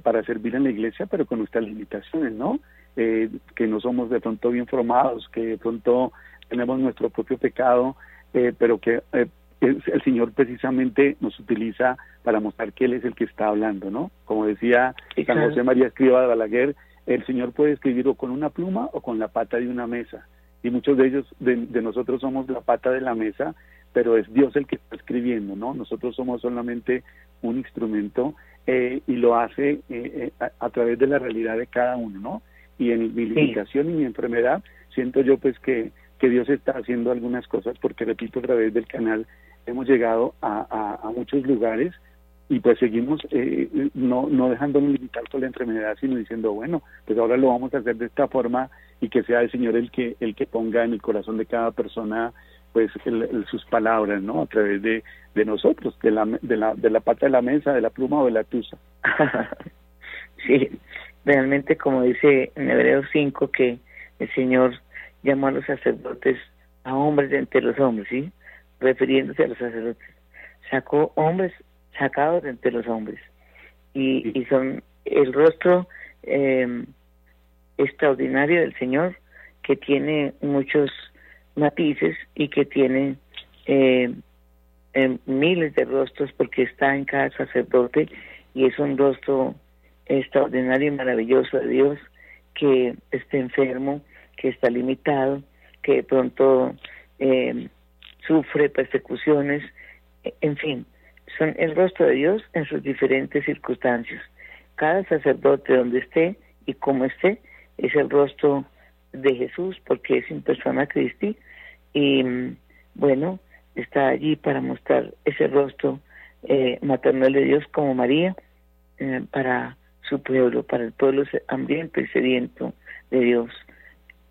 [SPEAKER 3] para servir en la iglesia, pero con nuestras limitaciones, ¿no? Que no somos de pronto bien formados, que de pronto tenemos nuestro propio pecado, pero que el, Señor precisamente nos utiliza para mostrar que Él es el que está hablando, ¿no? Como decía San José María Escriba de Balaguer, el Señor puede escribir o con una pluma o con la pata de una mesa. Y muchos de ellos, de, nosotros somos la pata de la mesa, pero es Dios el que está escribiendo, ¿no? Nosotros somos solamente un instrumento eh, y lo hace eh, eh, a, través de la realidad de cada uno, ¿no? Y en mi limitación y mi enfermedad, siento yo pues que, que Dios está haciendo algunas cosas, porque repito, a través del canal hemos llegado a, a, muchos lugares y pues seguimos eh, no, no dejándonos limitar por la enfermedad, sino diciendo, bueno, pues ahora lo vamos a hacer de esta forma y que sea el Señor el que, el que ponga en el corazón de cada persona pues sus palabras, ¿no? A través de, de nosotros, de la, de, la, de la pata de la mesa, de la pluma o de la tusa.
[SPEAKER 4] sí, realmente como dice en Hebreos 5 que el Señor llamó a los sacerdotes a hombres de entre los hombres, ¿sí? refiriéndose a los sacerdotes, sacó hombres sacados de entre los hombres. Y, y son el rostro eh, extraordinario del Señor que tiene muchos matices y que tiene eh, miles de rostros porque está en cada sacerdote y es un rostro extraordinario y maravilloso de Dios que está enfermo, que está limitado, que de pronto eh, sufre persecuciones, en fin, son el rostro de Dios en sus diferentes circunstancias. Cada sacerdote donde esté y como esté es el rostro de Jesús porque es en persona Cristi y bueno, está allí para mostrar ese rostro eh, maternal de Dios como María eh, para su pueblo, para el pueblo hambriento y sediento de Dios.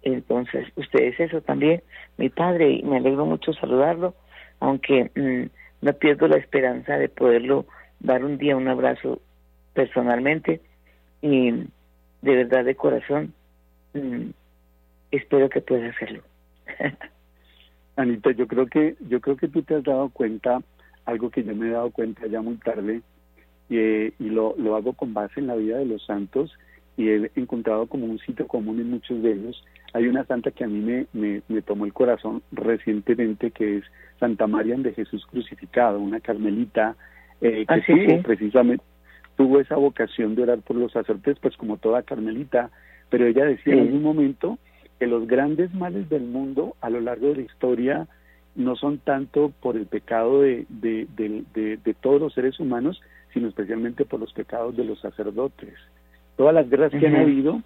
[SPEAKER 4] Entonces, ustedes eso también, mi padre, y me alegro mucho saludarlo, aunque mm, no pierdo la esperanza de poderlo dar un día un abrazo personalmente y de verdad de corazón mm, espero que pueda hacerlo.
[SPEAKER 3] Anita, yo creo que yo creo que tú te has dado cuenta algo que yo me he dado cuenta ya muy tarde eh, y lo, lo hago con base en la vida de los santos y he encontrado como un sitio común en muchos de ellos. Hay una santa que a mí me, me, tomó el corazón recientemente, que es Santa María de Jesús Crucificado, una carmelita eh, que ah, precisamente tuvo esa vocación de orar por los sacerdotes, pues como toda carmelita, pero ella decía en un momento que los grandes males del mundo a lo largo de la historia no son tanto por el pecado de, de, de, de todos los seres humanos, sino especialmente por los pecados de los sacerdotes. Todas las guerras que han habido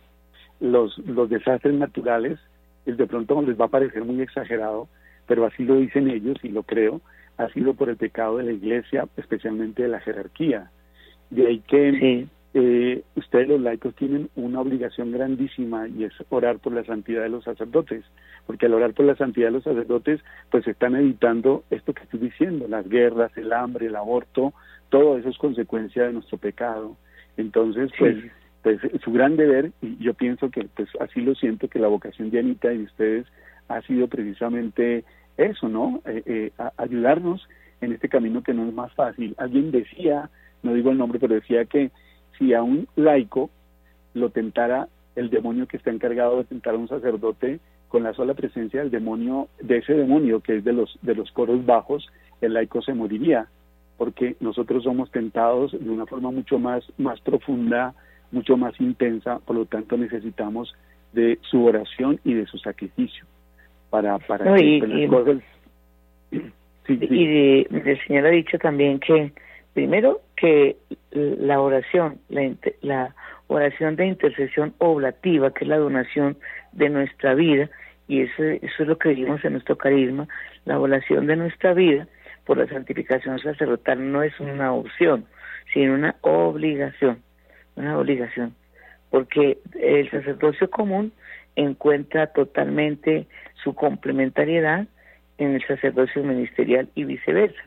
[SPEAKER 3] los, los desastres naturales, de pronto les va a parecer muy exagerado, pero así lo dicen ellos y lo creo, ha sido por el pecado de la iglesia, especialmente de la jerarquía. De ahí que eh, ustedes los laicos tienen una obligación grandísima y es orar por la santidad de los sacerdotes, porque al orar por la santidad de los sacerdotes, pues están evitando esto que estoy diciendo, las guerras, el hambre, el aborto, todo eso es consecuencia de nuestro pecado. Entonces, pues pues su gran deber, y yo pienso que pues así lo siento, que la vocación de Anita y de ustedes ha sido precisamente eso, ¿no? Eh, eh, ayudarnos en este camino que no es más fácil. Alguien decía, no digo el nombre, pero decía que si a un laico lo tentara el demonio que está encargado de tentar a un sacerdote, con la sola presencia del demonio, de ese demonio que es de los, de los coros bajos, el laico se moriría, porque nosotros somos tentados de una forma mucho más, más profunda, mucho más intensa, por lo tanto necesitamos de su oración y de su sacrificio para, para que las cosas...
[SPEAKER 4] Y el Señor ha dicho también que, primero, que la oración, la, la oración de intercesión oblativa, que es la donación de nuestra vida, y eso, eso es lo que vivimos en nuestro carisma, la oración de nuestra vida por la santificación sacerdotal no es una opción, sino una obligación, una obligación, porque el sacerdocio común encuentra totalmente su complementariedad en el sacerdocio ministerial y viceversa,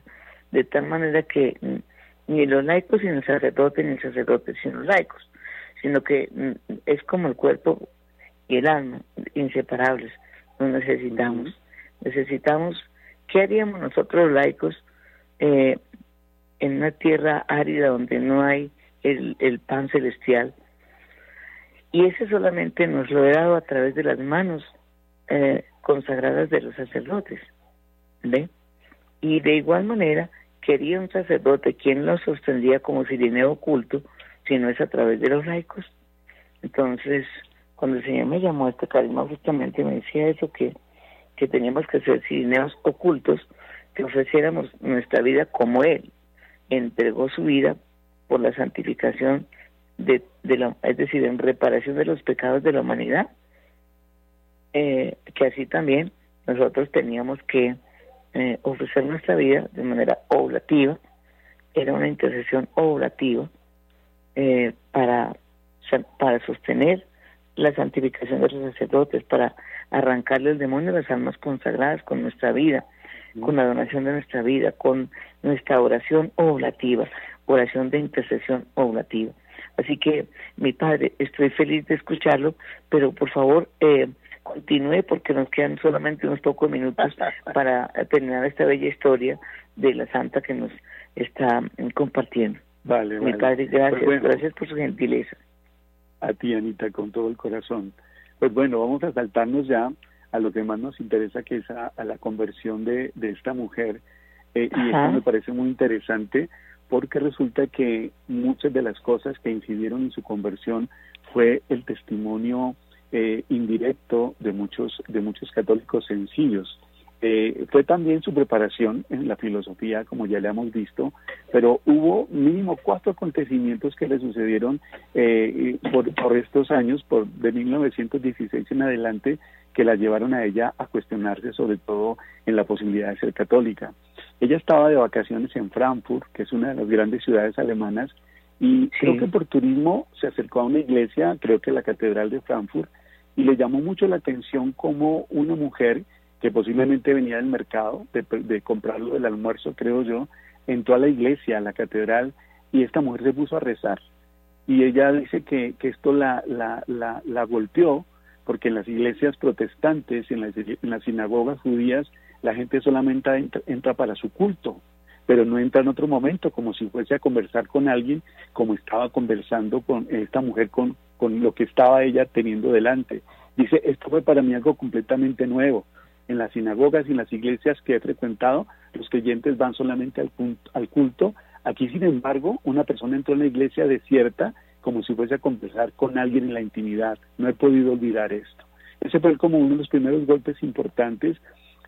[SPEAKER 4] de tal manera que ni los laicos sin el sacerdote, ni el sacerdote sin los laicos, sino que mm, es como el cuerpo y el alma, inseparables, nos necesitamos. Necesitamos, ¿qué haríamos nosotros los laicos eh, en una tierra árida donde no hay el, el pan celestial? Y ese solamente nos lo he dado a través de las manos eh, consagradas de los sacerdotes. ¿Ve? Y de igual manera, quería un sacerdote quien lo sostendría como sirineo oculto, si no es a través de los laicos. Entonces, cuando el Señor me llamó a este carisma, justamente me decía eso, que, que teníamos que ser sirineos ocultos, que ofreciéramos nuestra vida como Él entregó su vida por la santificación de, de la, es decir, en reparación de los pecados de la humanidad, eh, que así también nosotros teníamos que eh, ofrecer nuestra vida de manera oblativa, era una intercesión oblativa eh, para, para sostener la santificación de los sacerdotes, para arrancarle el demonio a las almas consagradas con nuestra vida, con la donación de nuestra vida, con nuestra oración oblativa, oración de intercesión oblativa. Así que, mi padre, estoy feliz de escucharlo, pero por favor, eh, continúe porque nos quedan solamente unos pocos minutos para terminar esta bella historia de la santa que nos está compartiendo.
[SPEAKER 3] Vale,
[SPEAKER 4] Mi padre, gracias, pues gracias por su gentileza.
[SPEAKER 3] A ti, Anita, con todo el corazón. Pues bueno, vamos a saltarnos ya a lo que más nos interesa, que es a, la conversión de, de esta mujer. Eh, y esto me parece muy interesante porque resulta que muchas de las cosas que incidieron en su conversión fue el testimonio eh, indirecto de muchos, de muchos católicos sencillos. Eh, fue también su preparación en la filosofía, como ya le hemos visto, pero hubo mínimo cuatro acontecimientos que le sucedieron eh, por, estos años, por de 1916 en adelante, que la llevaron a ella a cuestionarse sobre todo en la posibilidad de ser católica. Ella estaba de vacaciones en Frankfurt, que es una de las grandes ciudades alemanas, y creo que por turismo se acercó a una iglesia, creo que la Catedral de Frankfurt, y le llamó mucho la atención como una mujer que posiblemente venía del mercado de, de comprarlo del almuerzo, creo yo, entró a la iglesia, a la catedral, y esta mujer se puso a rezar. Y ella dice que, que esto la, la, la, la golpeó, porque en las iglesias protestantes, en las, en las sinagogas judías, la gente solamente entra para su culto pero no entra en otro momento como si fuese a conversar con alguien como estaba conversando con esta mujer con, con lo que estaba ella teniendo delante. Dice, esto fue para mí algo completamente nuevo. En las sinagogas y en las iglesias que he frecuentado, los creyentes van solamente al, al culto. Aquí, sin embargo, una persona entró en la iglesia desierta como si fuese a conversar con alguien en la intimidad. No he podido olvidar esto. Ese fue como uno de los primeros golpes importantes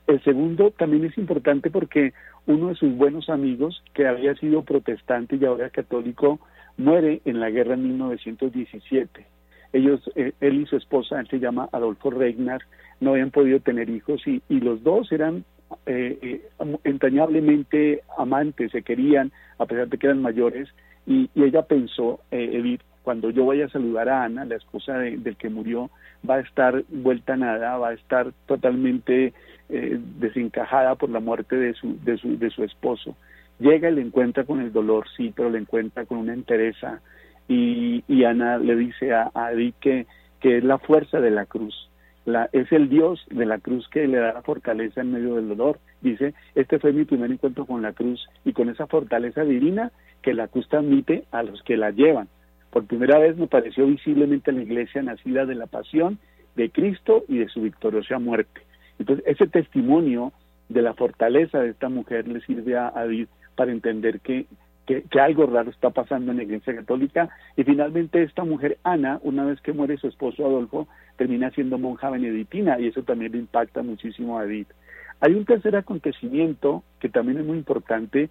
[SPEAKER 3] el segundo también es importante porque uno de sus buenos amigos, que había sido protestante y ahora católico, muere en la guerra en 1917. Ellos, eh, él y su esposa, él se llama Adolfo Regnar, no habían podido tener hijos y, y los dos eran eh, eh, entrañablemente amantes, se querían, a pesar de que eran mayores, y, y ella pensó, Edith, cuando yo vaya a saludar a Ana, la esposa del que murió, va a estar vuelta a nada, va a estar totalmente eh, desencajada por la muerte de su, de, su, de su esposo. Llega y le encuentra con el dolor, sí, pero le encuentra con una entereza. Y, y Ana le dice a, a Edith que, que es la fuerza de la cruz. La, es el Dios de la cruz que le da la fortaleza en medio del dolor. Dice, este fue mi primer encuentro con la cruz y con esa fortaleza divina que la cruz transmite a los que la llevan. Por primera vez me pareció visiblemente la iglesia nacida de la pasión de Cristo y de su victoriosa muerte. Entonces, ese testimonio de la fortaleza de esta mujer le sirve a David para entender que, que, algo raro está pasando en la iglesia católica. Y finalmente esta mujer, Ana, una vez que muere su esposo Adolfo, termina siendo monja benedictina y eso también le impacta muchísimo a David. Hay un tercer acontecimiento que también es muy importante.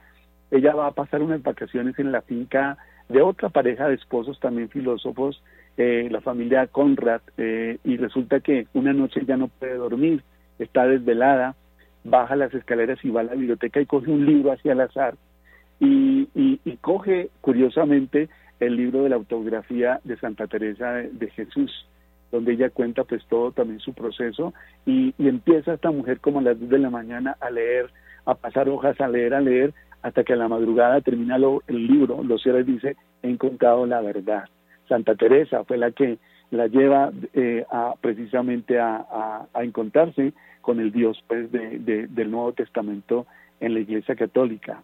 [SPEAKER 3] Ella va a pasar unas vacaciones en la finca de otra pareja de esposos, también filósofos, eh, la familia Conrad, eh, y resulta que una noche ya no puede dormir, está desvelada, baja las escaleras y va a la biblioteca y coge un libro hacia el azar y, y, coge curiosamente el libro de la autografía de Santa Teresa de, Jesús donde ella cuenta pues todo también su proceso y, y, empieza esta mujer como a las 2 de la mañana a leer, a pasar hojas, a leer, a leer, hasta que a la madrugada termina lo, el libro, los cierres dice, he encontrado la verdad. Santa Teresa fue la que la lleva eh, a, precisamente a, a, encontrarse con el Dios pues de, del Nuevo Testamento en la Iglesia Católica.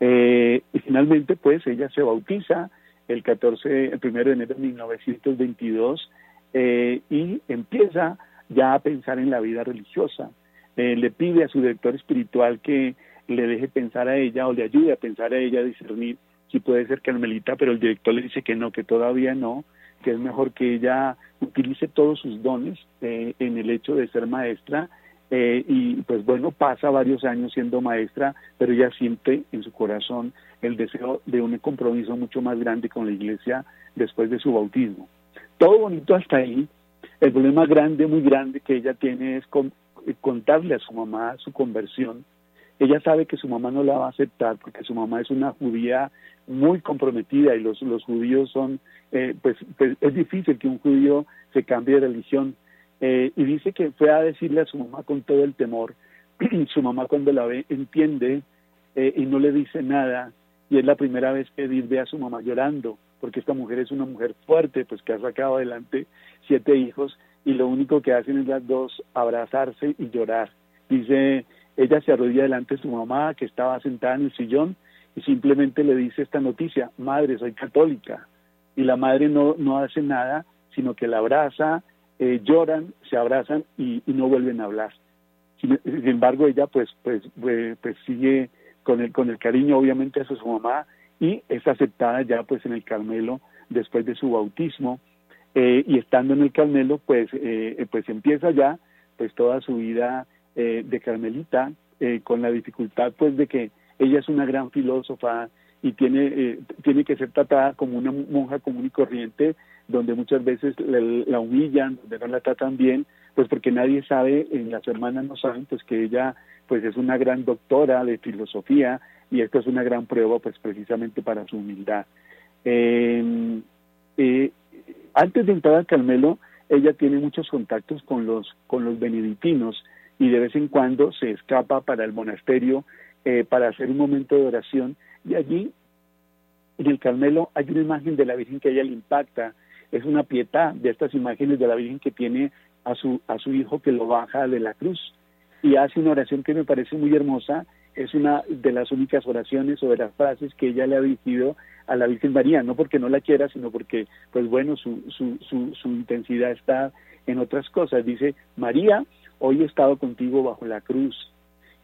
[SPEAKER 3] Eh, y finalmente pues ella se bautiza el 14, el primero de enero de 1922 eh, y empieza ya a pensar en la vida religiosa. le pide a su director espiritual que le deje pensar a ella o le ayude a pensar a ella a discernir si puede ser carmelita, pero el director le dice que no, que todavía no, que es mejor que ella utilice todos sus dones eh, en el hecho de ser maestra eh, y pues bueno, pasa varios años siendo maestra, pero ella siente en su corazón el deseo de un compromiso mucho más grande con la iglesia después de su bautismo. Todo bonito hasta ahí. El problema grande, muy grande que ella tiene es contarle a su mamá su conversión, ella sabe que su mamá no la va a aceptar porque su mamá es una judía muy comprometida y los, los judíos son, eh, pues, pues, es difícil que un judío se cambie de religión. Eh, y dice que fue a decirle a su mamá con todo el temor, su mamá cuando la ve entiende eh, y no le dice nada y es la primera vez que Edith ve a su mamá llorando porque esta mujer es una mujer fuerte, pues que ha sacado adelante siete hijos y lo único que hacen es las dos abrazarse y llorar. Dice ella se arrodilla delante de su mamá, que estaba sentada en el sillón, y simplemente le dice esta noticia, madre, soy católica. Y la madre no, no hace nada, sino que la abraza, eh, lloran, se abrazan y, no vuelven a hablar. Sin, embargo, ella pues, pues, pues, pues, sigue con el, con el cariño obviamente a su mamá y es aceptada ya pues en el Carmelo después de su bautismo eh, y estando en el Carmelo pues, eh, pues empieza ya pues toda su vida eh, de Carmelita, eh, con la dificultad pues de que ella es una gran filósofa y tiene, eh, tiene que ser tratada como una monja común y corriente, donde muchas veces la, humillan, donde no la tratan bien, pues porque nadie sabe, las hermanas no saben, pues que ella pues es una gran doctora de filosofía y esto es una gran prueba pues precisamente para su humildad. Em, antes de entrar al Carmelo, ella tiene muchos contactos con los, con los benedictinos, y de vez en cuando se escapa para el monasterio eh, para hacer un momento de oración. Y allí en el Carmelo hay una imagen de la Virgen que a ella le impacta, es una pietad de estas imágenes de la Virgen que tiene a su, a su hijo que lo baja de la cruz. Y hace una oración que me parece muy hermosa, es una de las únicas oraciones o de las frases que ella le ha dirigido a la Virgen María, no porque no la quiera, sino porque, pues bueno, su, su, su, su intensidad está en otras cosas. Dice, María, hoy he estado contigo bajo la cruz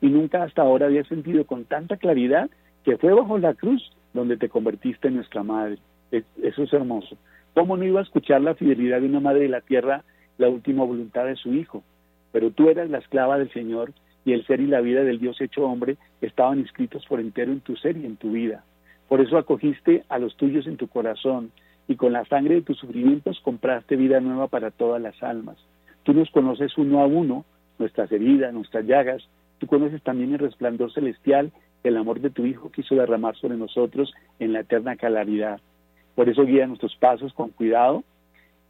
[SPEAKER 3] y nunca hasta ahora había sentido con tanta claridad que fue bajo la cruz donde te convertiste en nuestra madre. Eso es hermoso. ¿Cómo no iba a escuchar la fidelidad de una madre de la tierra, la última voluntad de su hijo? Pero tú eras la esclava del Señor y el ser y la vida del Dios hecho hombre estaban inscritos por entero en tu ser y en tu vida. Por eso acogiste a los tuyos en tu corazón y con la sangre de tus sufrimientos compraste vida nueva para todas las almas. Tú nos conoces uno a uno, nuestras heridas, nuestras llagas. Tú conoces también el resplandor celestial, el amor de tu Hijo quiso derramar sobre nosotros en la eterna claridad. Por eso guía nuestros pasos con cuidado.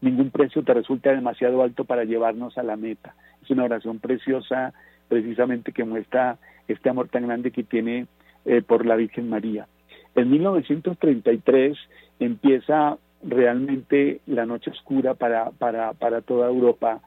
[SPEAKER 3] Ningún precio te resulta demasiado alto para llevarnos a la meta. Es una oración preciosa, precisamente que muestra este amor tan grande que tiene eh, por la Virgen María. En 1933 empieza realmente la noche oscura para, para, para toda Europa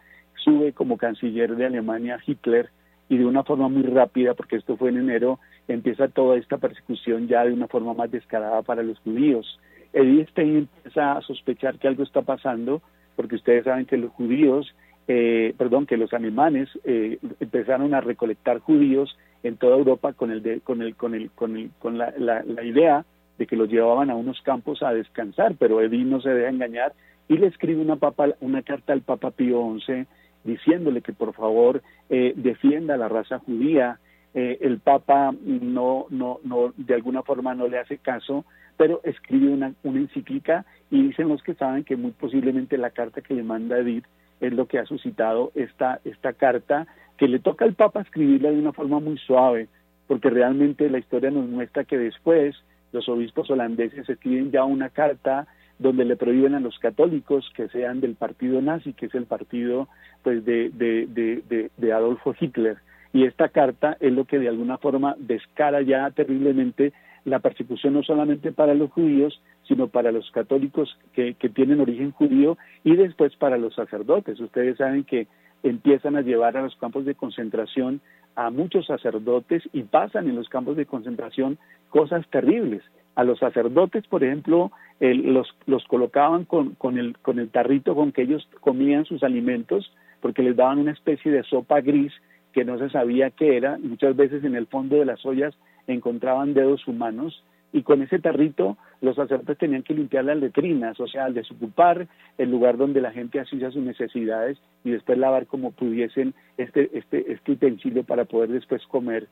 [SPEAKER 3] sube como canciller de Alemania Hitler y de una forma muy rápida, porque esto fue en enero, empieza toda esta persecución ya de una forma más descarada para los judíos. Edith Stein empieza a sospechar que algo está pasando, porque ustedes saben que los judíos, eh, perdón, que los alemanes eh, empezaron a recolectar judíos en toda Europa con el, con el, con el, con el, con la, la, la idea de que los llevaban a unos campos a descansar, pero Edith no se deja engañar y le escribe una, papa, una carta al Papa Pío XI diciéndole que por favor eh, defienda la raza judía. Eh, el Papa no, no, no, de alguna forma no le hace caso, pero escribe una, una encíclica y dicen los que saben que muy posiblemente la carta que le manda Edith es lo que ha suscitado esta, esta carta que le toca al Papa escribirla de una forma muy suave, porque realmente la historia nos muestra que después los obispos holandeses escriben ya una carta donde le prohíben a los católicos que sean del partido nazi, que es el partido pues de, de, de, Adolfo Hitler. Y esta carta es lo que de alguna forma descara ya terriblemente la persecución no solamente para los judíos, sino para los católicos que, que tienen origen judío y después para los sacerdotes. Ustedes saben que empiezan a llevar a los campos de concentración a muchos sacerdotes y pasan en los campos de concentración cosas terribles. A los sacerdotes, por ejemplo, los, los colocaban con, con, el, con el tarrito con que ellos comían sus alimentos, porque les daban una especie de sopa gris que no se sabía qué era. Muchas veces en el fondo de las ollas encontraban dedos humanos y con ese tarrito los sacerdotes tenían que limpiar las letrinas, o sea, al desocupar el lugar donde la gente hacía sus necesidades y después lavar como pudiesen este, este, este utensilio para poder después comer.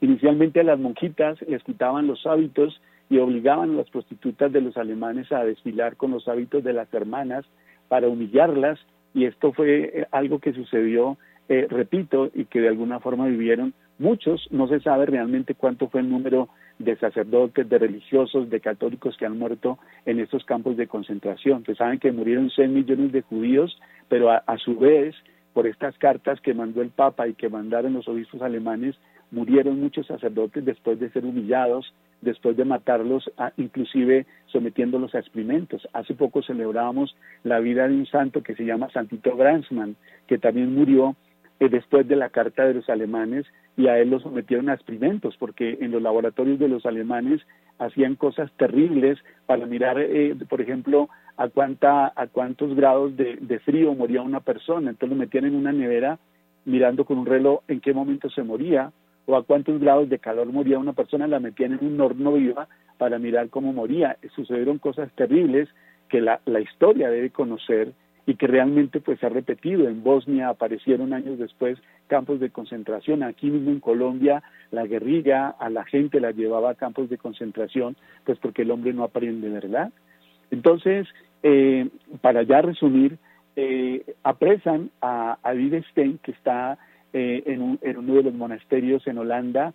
[SPEAKER 3] Inicialmente a las monjitas les quitaban los hábitos y obligaban a las prostitutas de los alemanes a desfilar con los hábitos de las hermanas para humillarlas y esto fue eh, algo que sucedió, eh, repito, y que de alguna forma vivieron muchos, no se sabe realmente cuánto fue el número de sacerdotes, de religiosos, de católicos que han muerto en estos campos de concentración. Que saben que murieron 6 millones de judíos, pero a, su vez, por estas cartas que mandó el Papa y que mandaron los obispos alemanes, murieron muchos sacerdotes después de ser humillados, después de matarlos, inclusive sometiéndolos a experimentos. Hace poco celebrábamos la vida de un santo que se llama Santito Gransman, que también murió eh, después de la carta de los alemanes y a él lo sometieron a experimentos porque en los laboratorios de los alemanes hacían cosas terribles para mirar, eh, por ejemplo, a cuánta a cuántos grados de, de, frío moría una persona. Entonces lo metían en una nevera mirando con un reloj en qué momento se moría o a cuántos grados de calor moría una persona, la metían en un horno viva para mirar cómo moría. Sucedieron cosas terribles que la, la historia debe conocer y que realmente pues se ha repetido. En Bosnia aparecieron años después campos de concentración. Aquí mismo en Colombia la guerrilla a la gente la llevaba a campos de concentración, pues porque el hombre no aprende, ¿verdad? Entonces, eh, para ya resumir, eh, apresan a, a Stein, que está eh, en, en, uno de los monasterios en Holanda,